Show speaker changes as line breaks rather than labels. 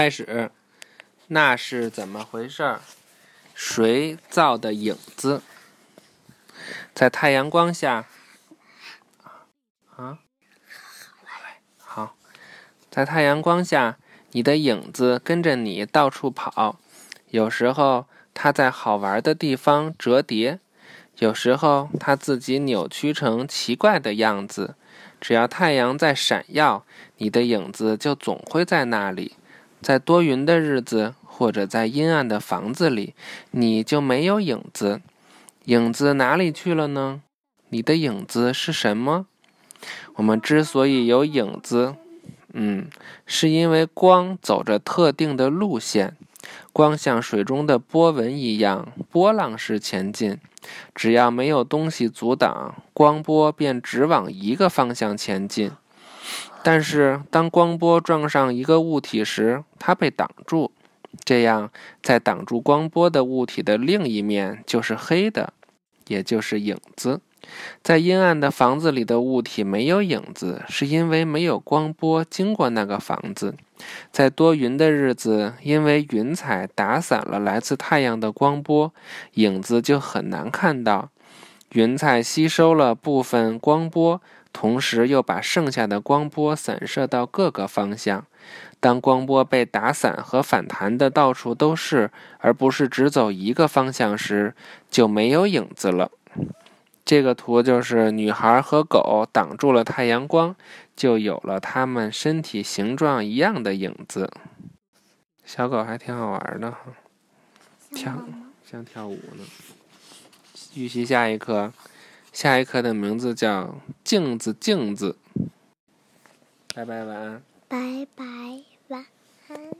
开始，那是怎么回事儿？谁造的影子？在太阳光下，啊，好，在太阳光下，你的影子跟着你到处跑。有时候它在好玩的地方折叠，有时候它自己扭曲成奇怪的样子。只要太阳在闪耀，你的影子就总会在那里。在多云的日子，或者在阴暗的房子里，你就没有影子。影子哪里去了呢？你的影子是什么？我们之所以有影子，嗯，是因为光走着特定的路线，光像水中的波纹一样波浪式前进。只要没有东西阻挡，光波便只往一个方向前进。但是，当光波撞上一个物体时，它被挡住，这样在挡住光波的物体的另一面就是黑的，也就是影子。在阴暗的房子里的物体没有影子，是因为没有光波经过那个房子。在多云的日子，因为云彩打散了来自太阳的光波，影子就很难看到。云彩吸收了部分光波。同时又把剩下的光波散射到各个方向。当光波被打散和反弹的到处都是，而不是只走一个方向时，就没有影子了。这个图就是女孩和狗挡住了太阳光，就有了它们身体形状一样的影子。小狗还挺好玩的哈，跳像跳舞呢。预习下一课。下一课的名字叫镜子，镜子。拜拜，晚安。
拜拜，晚安。